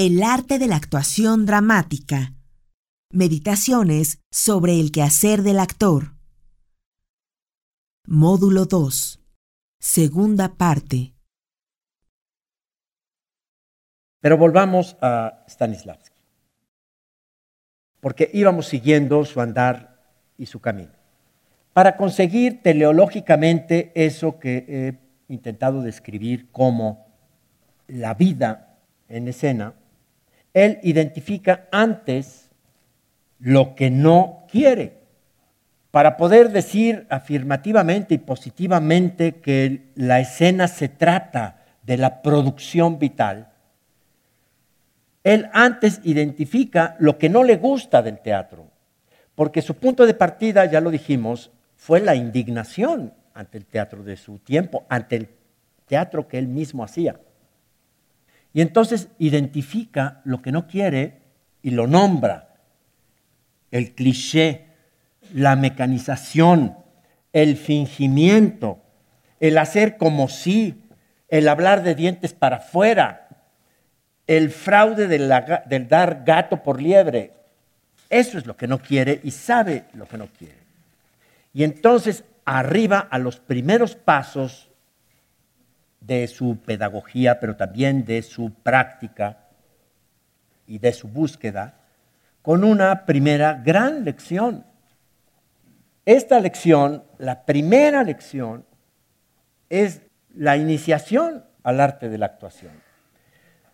El arte de la actuación dramática. Meditaciones sobre el quehacer del actor. Módulo 2. Segunda parte. Pero volvamos a Stanislavski, porque íbamos siguiendo su andar y su camino. Para conseguir teleológicamente eso que he intentado describir como la vida en escena, él identifica antes lo que no quiere, para poder decir afirmativamente y positivamente que la escena se trata de la producción vital él antes identifica lo que no le gusta del teatro, porque su punto de partida, ya lo dijimos, fue la indignación ante el teatro de su tiempo, ante el teatro que él mismo hacía. Y entonces identifica lo que no quiere y lo nombra. El cliché, la mecanización, el fingimiento, el hacer como si, el hablar de dientes para afuera, el fraude del, dar gato por liebre. Eso es lo que no quiere y sabe lo que no quiere. Y entonces arriba a los primeros pasos de su pedagogía, pero también de su práctica y de su búsqueda, con una primera gran lección. Esta lección, la primera lección, es la iniciación al arte de la actuación.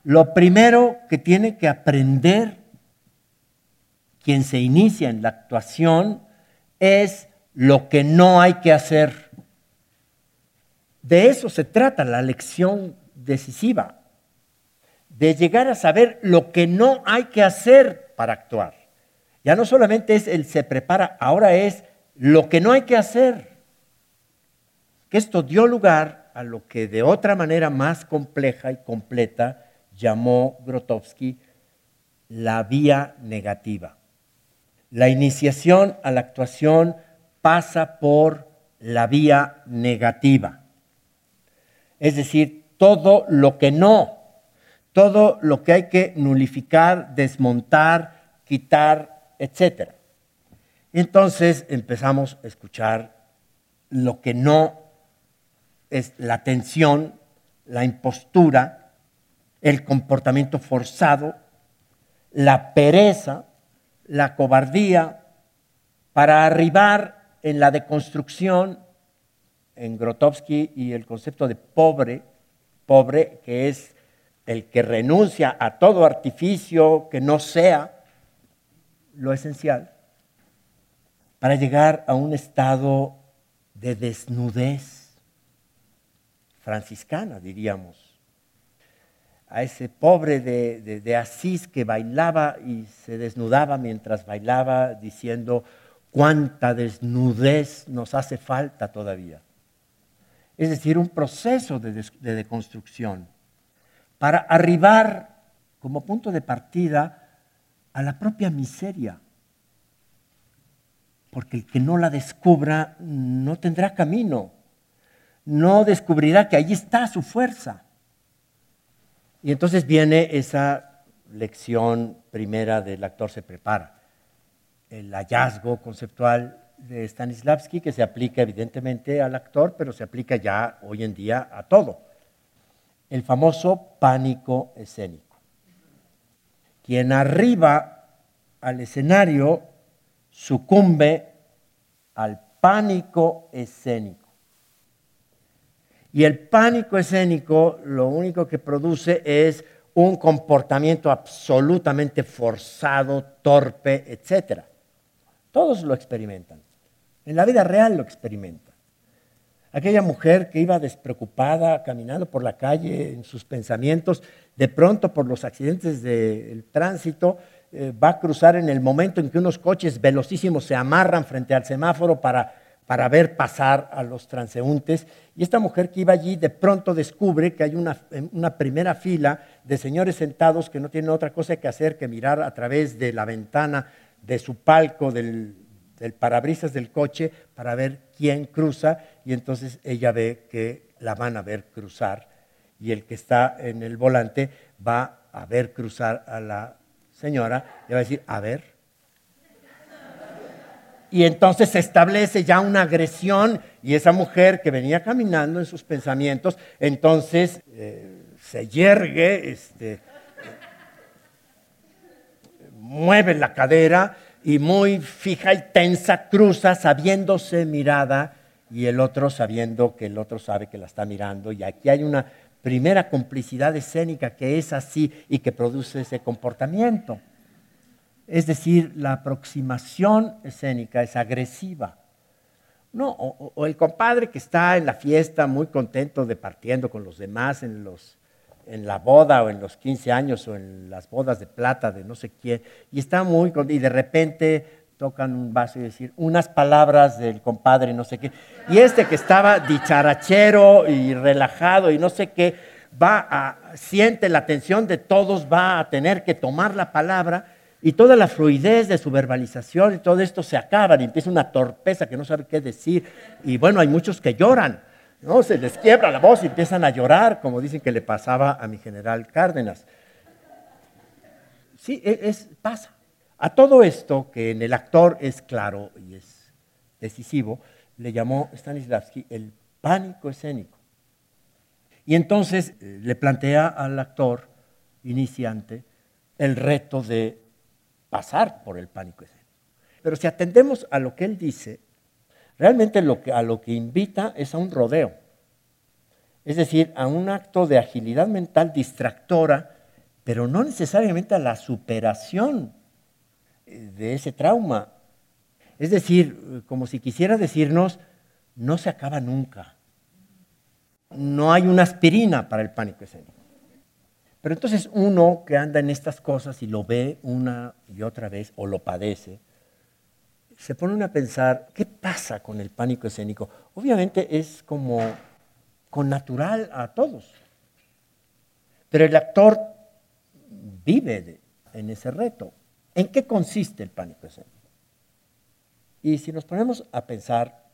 Lo primero que tiene que aprender quien se inicia en la actuación es lo que no hay que hacer. De eso se trata la lección decisiva, de llegar a saber lo que no hay que hacer para actuar. Ya no solamente es el se prepara, ahora es lo que no hay que hacer. Que esto dio lugar a lo que de otra manera más compleja y completa llamó Grotowski la vía negativa. La iniciación a la actuación pasa por la vía negativa. Es decir, todo lo que no, todo lo que hay que nulificar, desmontar, quitar, etc. Entonces empezamos a escuchar lo que no es la tensión, la impostura, el comportamiento forzado, la pereza, la cobardía, para arribar en la deconstrucción, en Grotowski y el concepto de pobre, pobre que es el que renuncia a todo artificio que no sea lo esencial, para llegar a un estado de desnudez franciscana, diríamos a ese pobre de, Asís que bailaba y se desnudaba mientras bailaba, diciendo, cuánta desnudez nos hace falta todavía. Es decir, un proceso de, de deconstrucción para arribar como punto de partida a la propia miseria. Porque el que no la descubra no tendrá camino, no descubrirá que allí está su fuerza. Y entonces viene esa lección primera del actor se prepara, el hallazgo conceptual de Stanislavski que se aplica evidentemente al actor, pero se aplica ya hoy en día a todo. El famoso pánico escénico. Quien arriba al escenario sucumbe al pánico escénico. Y el pánico escénico lo único que produce es un comportamiento absolutamente forzado, torpe, etc. Todos lo experimentan. En la vida real lo experimentan. Aquella mujer que iba despreocupada caminando por la calle en sus pensamientos, de pronto por los accidentes del tránsito, eh, va a cruzar en el momento en que unos coches velocísimos se amarran frente al semáforo para para ver pasar a los transeúntes. Y esta mujer que iba allí de pronto descubre que hay una, una, primera fila de señores sentados que no tienen otra cosa que hacer que mirar a través de la ventana de su palco, del, del parabrisas del coche, para ver quién cruza. Y entonces ella ve que la van a ver cruzar y el que está en el volante va a ver cruzar a la señora, le va a decir, a ver. Y entonces se establece ya una agresión y esa mujer que venía caminando en sus pensamientos, entonces eh, se yergue, este, mueve la cadera y muy fija y tensa cruza sabiéndose mirada y el otro sabiendo que el otro sabe que la está mirando. Y aquí hay una primera complicidad escénica que es así y que produce ese comportamiento. Es decir, la aproximación escénica es agresiva. No, o, el compadre que está en la fiesta muy contento de partiendo con los demás en, los, en la boda o en los 15 años o en las bodas de plata de no sé quién, y está muy y de repente tocan un vaso y decir unas palabras del compadre, no sé qué. Y este que estaba dicharachero y relajado y no sé qué, va a, siente la atención de todos, va a tener que tomar la palabra y toda la fluidez de su verbalización y todo esto se acaba y empieza una torpeza que no sabe qué decir. Y bueno, hay muchos que lloran, ¿no? Se les quiebra la voz y empiezan a llorar, como dicen que le pasaba a mi general Cárdenas. Sí, e, es, pasa. A todo esto, que en el actor es claro y es decisivo, le llamó Stanislavski el pánico escénico. Y entonces eh, le plantea al actor iniciante el reto de pasar por el pánico escénico. Pero si atendemos a lo que él dice, realmente a lo que invita es a un rodeo. Es decir, a un acto de agilidad mental distractora, pero no necesariamente a la superación de ese trauma. Es decir, como si quisiera decirnos, no se acaba nunca. No hay una aspirina para el pánico escénico. Pero entonces uno que anda en estas cosas y lo ve una y otra vez o lo padece, se pone a pensar, ¿qué pasa con el pánico escénico? Obviamente es como con natural a todos. Pero el actor vive en ese reto. ¿En qué consiste el pánico escénico? Y si nos ponemos a pensar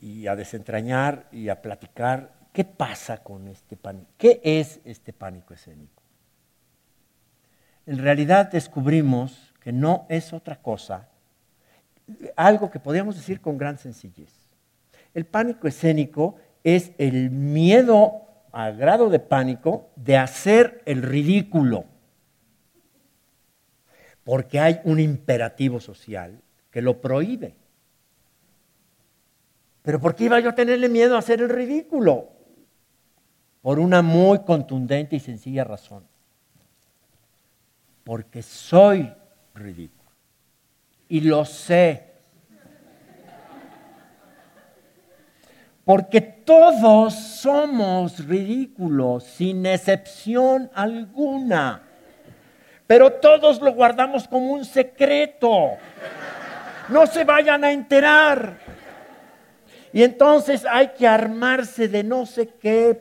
y a desentrañar y a platicar, ¿qué pasa con este pánico? ¿Qué es este pánico escénico? En realidad descubrimos que no es otra cosa, algo que podríamos decir con gran sencillez. El pánico escénico es el miedo al grado de pánico de hacer el ridículo porque hay un imperativo social que lo prohíbe. Pero ¿por qué iba yo a tenerle miedo a hacer el ridículo? Por una muy contundente y sencilla razón. Porque soy ridículo. Y lo sé. Porque todos somos ridículos, sin excepción alguna pero todos lo guardamos como un secreto. No se vayan a enterar. Y entonces hay que armarse de no sé qué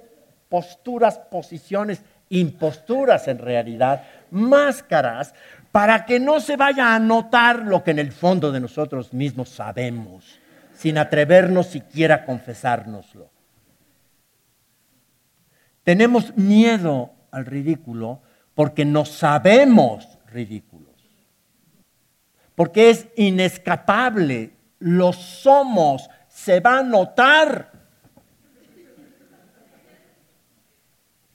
posturas, posiciones, imposturas en realidad, máscaras, para que no se vaya a notar lo que en el fondo de nosotros mismos sabemos, sin atrevernos siquiera a confesárnoslo. Tenemos miedo al ridículo porque no sabemos ridículos, porque es inescapable, lo somos, se va a notar.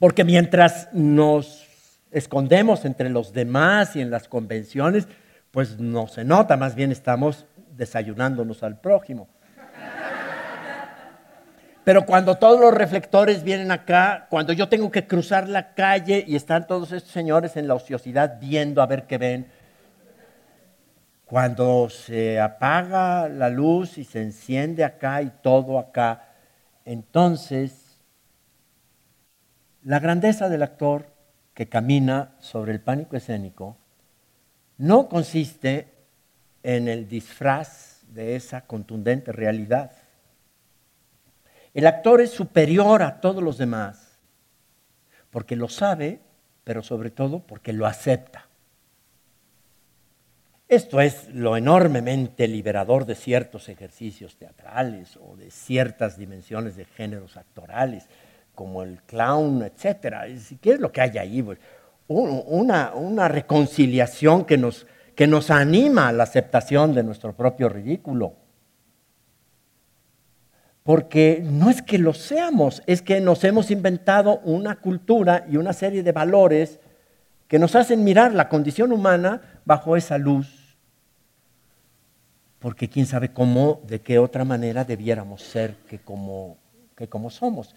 Porque mientras nos escondemos entre los demás y en las convenciones, pues no se nota, más bien estamos desayunándonos al prójimo. Pero cuando todos los reflectores vienen acá, cuando yo tengo que cruzar la calle y están todos estos señores en la ociosidad viendo a ver qué ven, cuando se apaga la luz y se enciende acá y todo acá, entonces la grandeza del actor que camina sobre el pánico escénico no consiste en el disfraz de esa contundente realidad el actor es superior a todos los demás, porque lo sabe, pero sobre todo porque lo acepta. Esto es lo enormemente liberador de ciertos ejercicios teatrales o de ciertas dimensiones de géneros actorales, como el clown, etc. ¿Qué es lo que hay ahí? Pues, una, una reconciliación que nos, que nos anima a la aceptación de nuestro propio ridículo. Porque no es que lo seamos, es que nos hemos inventado una cultura y una serie de valores que nos hacen mirar la condición humana bajo esa luz. Porque quién sabe cómo, de qué otra manera debiéramos ser que como, que como somos.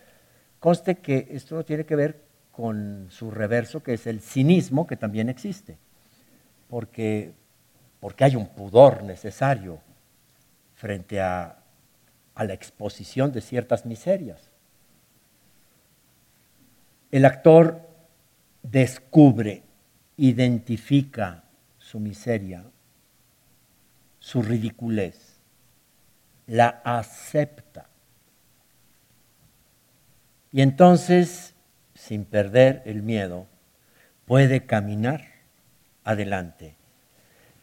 Conste que esto tiene que ver con su reverso, que es el cinismo, que también existe. Porque, porque hay un pudor necesario frente a a la exposición de ciertas miserias. El actor descubre, identifica su miseria, su ridiculez, la acepta. Y entonces, sin perder el miedo, puede caminar adelante.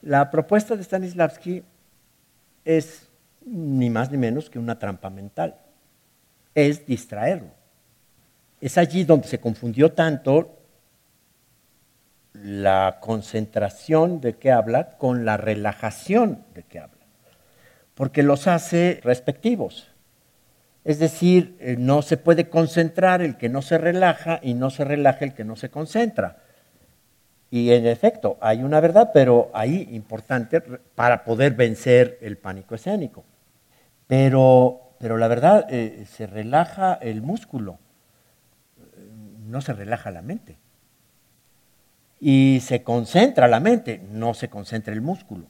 La propuesta de Stanislavski es ni más ni menos que una trampa mental. Es distraerlo. Es allí donde se confundió tanto la concentración de que habla con la relajación de que habla, porque los hace respectivos. Es decir, eh, no se puede concentrar el que no se relaja y no se relaja el que no se concentra. Y en efecto, hay una verdad, pero ahí importante para poder vencer el pánico escénico. Pero, pero la verdad, eh, se relaja el músculo, no se relaja la mente. Y se concentra la mente, no se concentra el músculo.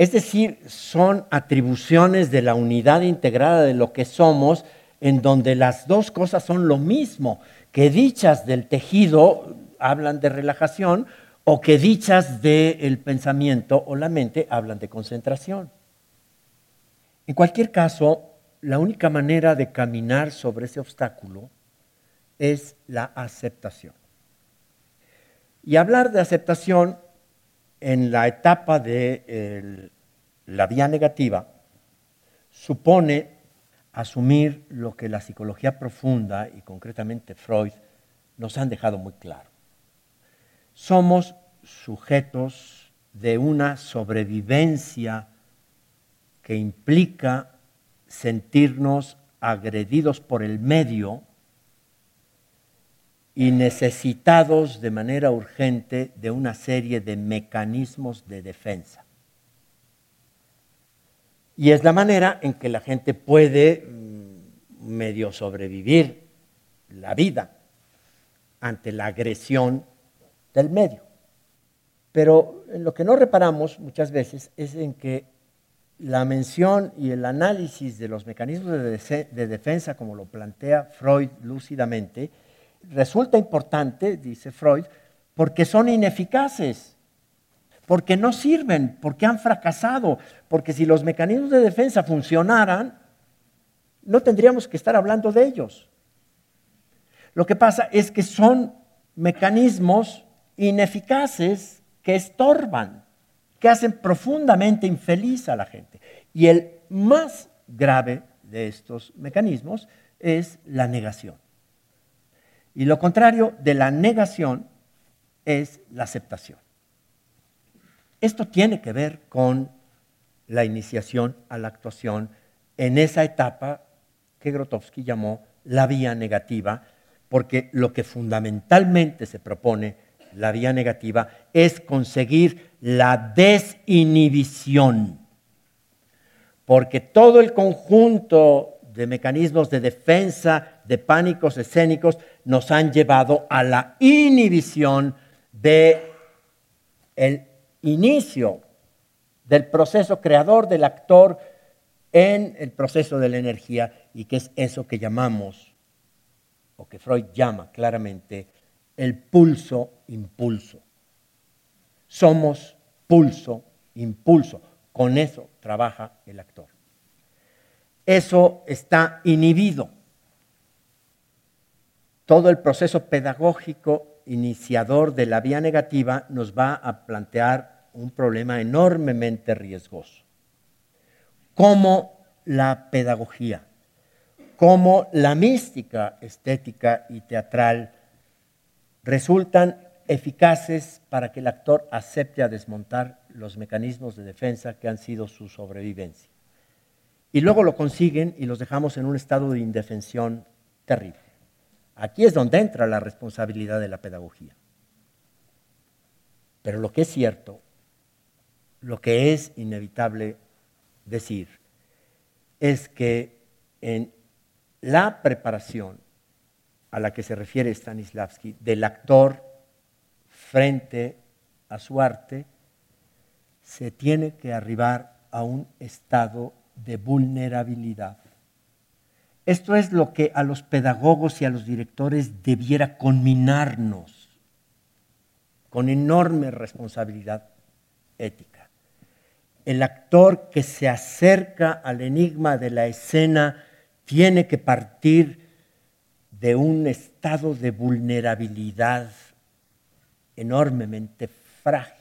Es decir, son atribuciones de la unidad integrada de lo que somos, en donde las dos cosas son lo mismo, que dichas del tejido hablan de relajación o que dichas del pensamiento o la mente hablan de concentración. En cualquier caso, la única manera de caminar sobre ese obstáculo es la aceptación. Y hablar de aceptación en la etapa de la vía negativa supone asumir lo que la psicología profunda y concretamente Freud nos han dejado muy claro. Somos sujetos de una sobrevivencia que implica sentirnos agredidos por el medio y necesitados de manera urgente de una serie de mecanismos de defensa. Y es la manera en que la gente puede mm, medio sobrevivir la vida ante la agresión del medio. Pero en lo que no reparamos muchas veces es en que la mención y el análisis de los mecanismos de, defensa, como lo plantea Freud lúcidamente, resulta importante, dice Freud, porque son ineficaces, porque no sirven, porque han fracasado, porque si los mecanismos de defensa funcionaran, no tendríamos que estar hablando de ellos. Lo que pasa es que son mecanismos ineficaces que estorban que hacen profundamente infeliz a la gente. Y el más grave de estos mecanismos es la negación. Y lo contrario de la negación es la aceptación. Esto tiene que ver con la iniciación a la actuación en esa etapa que Grotowski llamó la vía negativa, porque lo que fundamentalmente se propone la vía negativa es conseguir la desinhibición. Porque todo el conjunto de mecanismos de defensa, de pánicos escénicos, nos han llevado a la inhibición de el inicio del proceso creador del actor en el proceso de la energía y que es eso que llamamos, o que Freud llama claramente, el pulso-impulso. Somos pulso-impulso. Con eso trabaja el actor. Eso está inhibido. Todo el proceso pedagógico iniciador de la vía negativa nos va a plantear un problema enormemente riesgoso. Como la pedagogía, como la mística estética y teatral resultan eficaces para que el actor acepte a desmontar los mecanismos de defensa que han sido su sobrevivencia. Y luego lo consiguen y los dejamos en un estado de indefensión terrible. Aquí es donde entra la responsabilidad de la pedagogía. Pero lo que es cierto, lo que es inevitable decir, es que en la preparación a la que se refiere Stanislavski del actor frente a su arte, se tiene que arribar a un estado de vulnerabilidad. Esto es lo que a los pedagogos y a los directores debiera conminarnos con enorme responsabilidad ética. El actor que se acerca al enigma de la escena tiene que partir de un estado de vulnerabilidad enormemente frágil.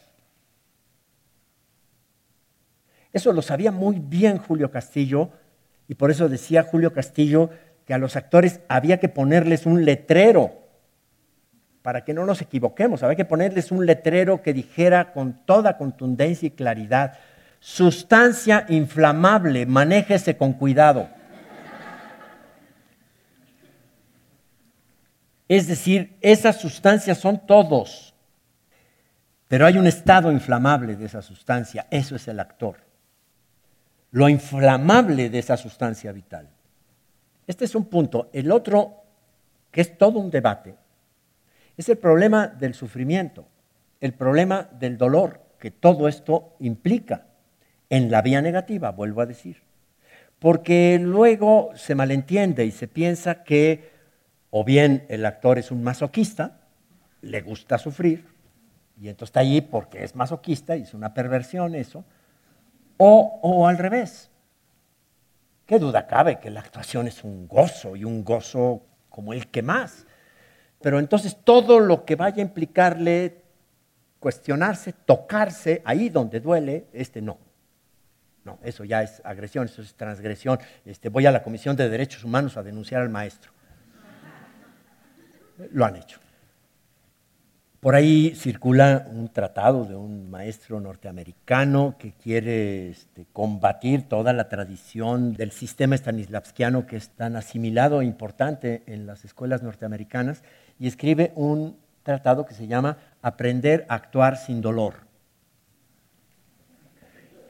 Eso lo sabía muy bien Julio Castillo y por eso decía Julio Castillo que a los actores había que ponerles un letrero para que no nos equivoquemos, había que ponerles un letrero que dijera con toda contundencia y claridad, sustancia inflamable, manéjese con cuidado. Es decir, esas sustancias son todos, pero hay un estado inflamable de esa sustancia, eso es el actor. Lo inflamable de esa sustancia vital. Este es un punto. El otro, que es todo un debate, es el problema del sufrimiento, el problema del dolor que todo esto implica en la vía negativa, vuelvo a decir. Porque luego se malentiende y se piensa que o bien el actor es un masoquista, le gusta sufrir, y entonces está allí porque es masoquista y es una perversión eso, o, o al revés. ¿Qué duda cabe que la actuación es un gozo y un gozo como el que más? Pero entonces todo lo que vaya a implicarle cuestionarse, tocarse, ahí donde duele, este no. No, eso ya es agresión, eso es transgresión. Este, voy a la Comisión de Derechos Humanos a denunciar al maestro lo han hecho. Por ahí circula un tratado de un maestro norteamericano que quiere este, combatir toda la tradición del sistema stanislavskiano que es tan asimilado e importante en las escuelas norteamericanas y escribe un tratado que se llama Aprender a actuar sin dolor.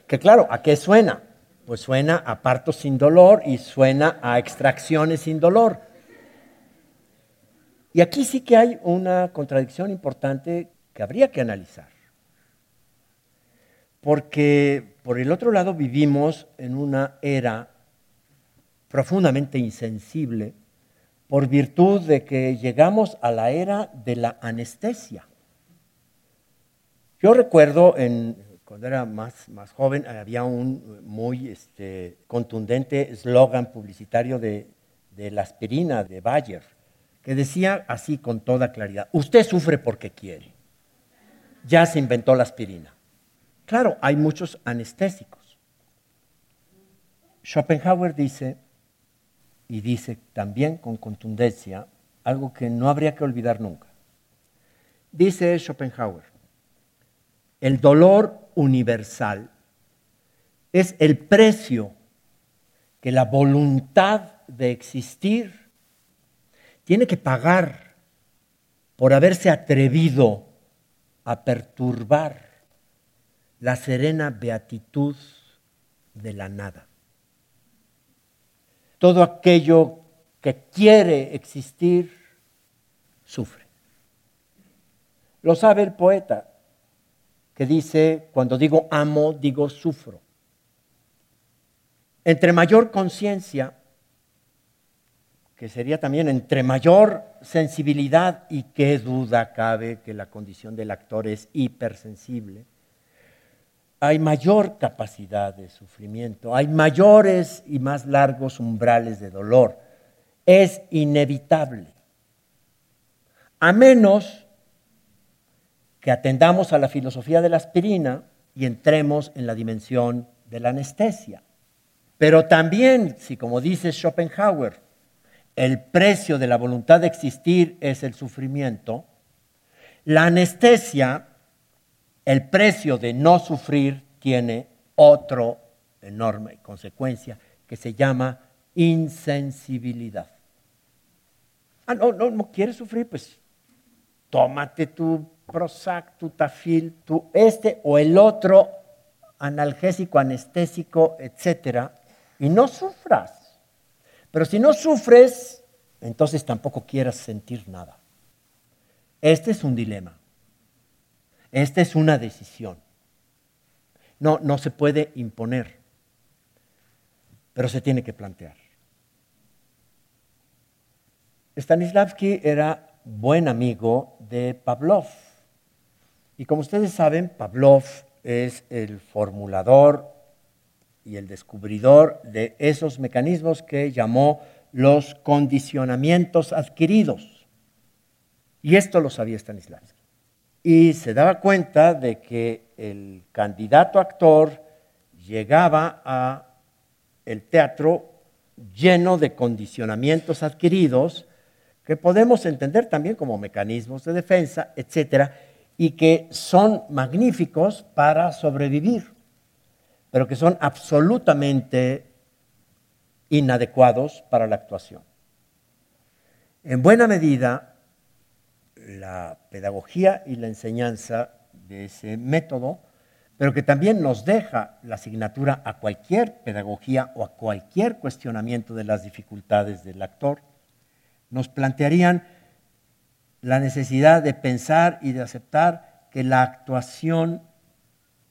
Que claro, ¿a qué suena? Pues suena a partos sin dolor y suena a extracciones sin dolor. Y aquí sí que hay una contradicción importante que habría que analizar. Porque por el otro lado vivimos en una era profundamente insensible por virtud de que llegamos a la era de la anestesia. Yo recuerdo cuando era más, más joven había un muy este, contundente eslogan publicitario de, de la aspirina de Bayer que decía así con toda claridad, usted sufre porque quiere. Ya se inventó la aspirina. Claro, hay muchos anestésicos. Schopenhauer dice, y dice también con contundencia, algo que no habría que olvidar nunca. Dice Schopenhauer, el dolor universal es el precio que la voluntad de existir tiene que pagar por haberse atrevido a perturbar la serena beatitud de la nada. Todo aquello que quiere existir sufre. Lo sabe el poeta que dice, cuando digo amo, digo sufro. Entre mayor conciencia que sería también entre mayor sensibilidad y qué duda cabe que la condición del actor es hipersensible, hay mayor capacidad de sufrimiento, hay mayores y más largos umbrales de dolor. Es inevitable. A menos que atendamos a la filosofía de la aspirina y entremos en la dimensión de la anestesia. Pero también, si como dice Schopenhauer, el precio de la voluntad de existir es el sufrimiento, La anestesia, el precio de no sufrir, tiene otra enorme consecuencia que se llama insensibilidad. Ah, no, no, no quieres sufrir, pues tómate tu Prozac, tu Tafil, tu este o el otro analgésico, anestésico, etcétera, y no sufras. Pero si no sufres, entonces tampoco quieras sentir nada. Este es un dilema. Esta es una decisión. No, no se puede imponer, pero se tiene que plantear. Stanislavski era buen amigo de Pavlov. Y como ustedes saben, Pavlov es el formulador y el descubridor de esos mecanismos que llamó los condicionamientos adquiridos. Y esto lo sabía Stanislavski. Y se daba cuenta de que el candidato actor llegaba a el teatro lleno de condicionamientos adquiridos que podemos entender también como mecanismos de defensa, etcétera, y que son magníficos para sobrevivir, pero que son absolutamente inadecuados para la actuación. En buena medida, la pedagogía y la enseñanza de ese método, pero que también nos deja la asignatura a cualquier pedagogía o a cualquier cuestionamiento de las dificultades del actor, nos plantearían la necesidad de pensar y de aceptar que la actuación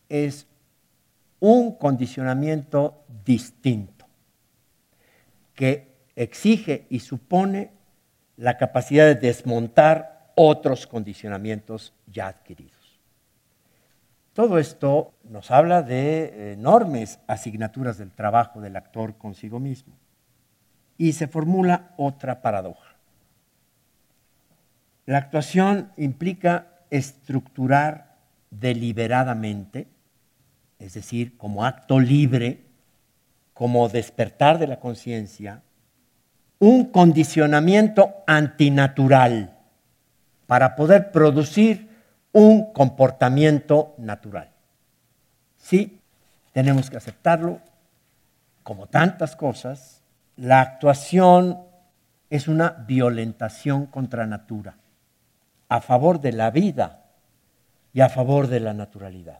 es un condicionamiento distinto, que exige y supone la capacidad de desmontar otros condicionamientos ya adquiridos. Todo esto nos habla de enormes asignaturas del trabajo del actor consigo mismo. Y se formula otra paradoja. La actuación implica estructurar deliberadamente, es decir, como acto libre, como despertar de la conciencia, un condicionamiento antinatural para poder producir un comportamiento natural. Sí, tenemos que aceptarlo, como tantas cosas, la actuación es una violentación contra natura a favor de la vida y a favor de la naturalidad.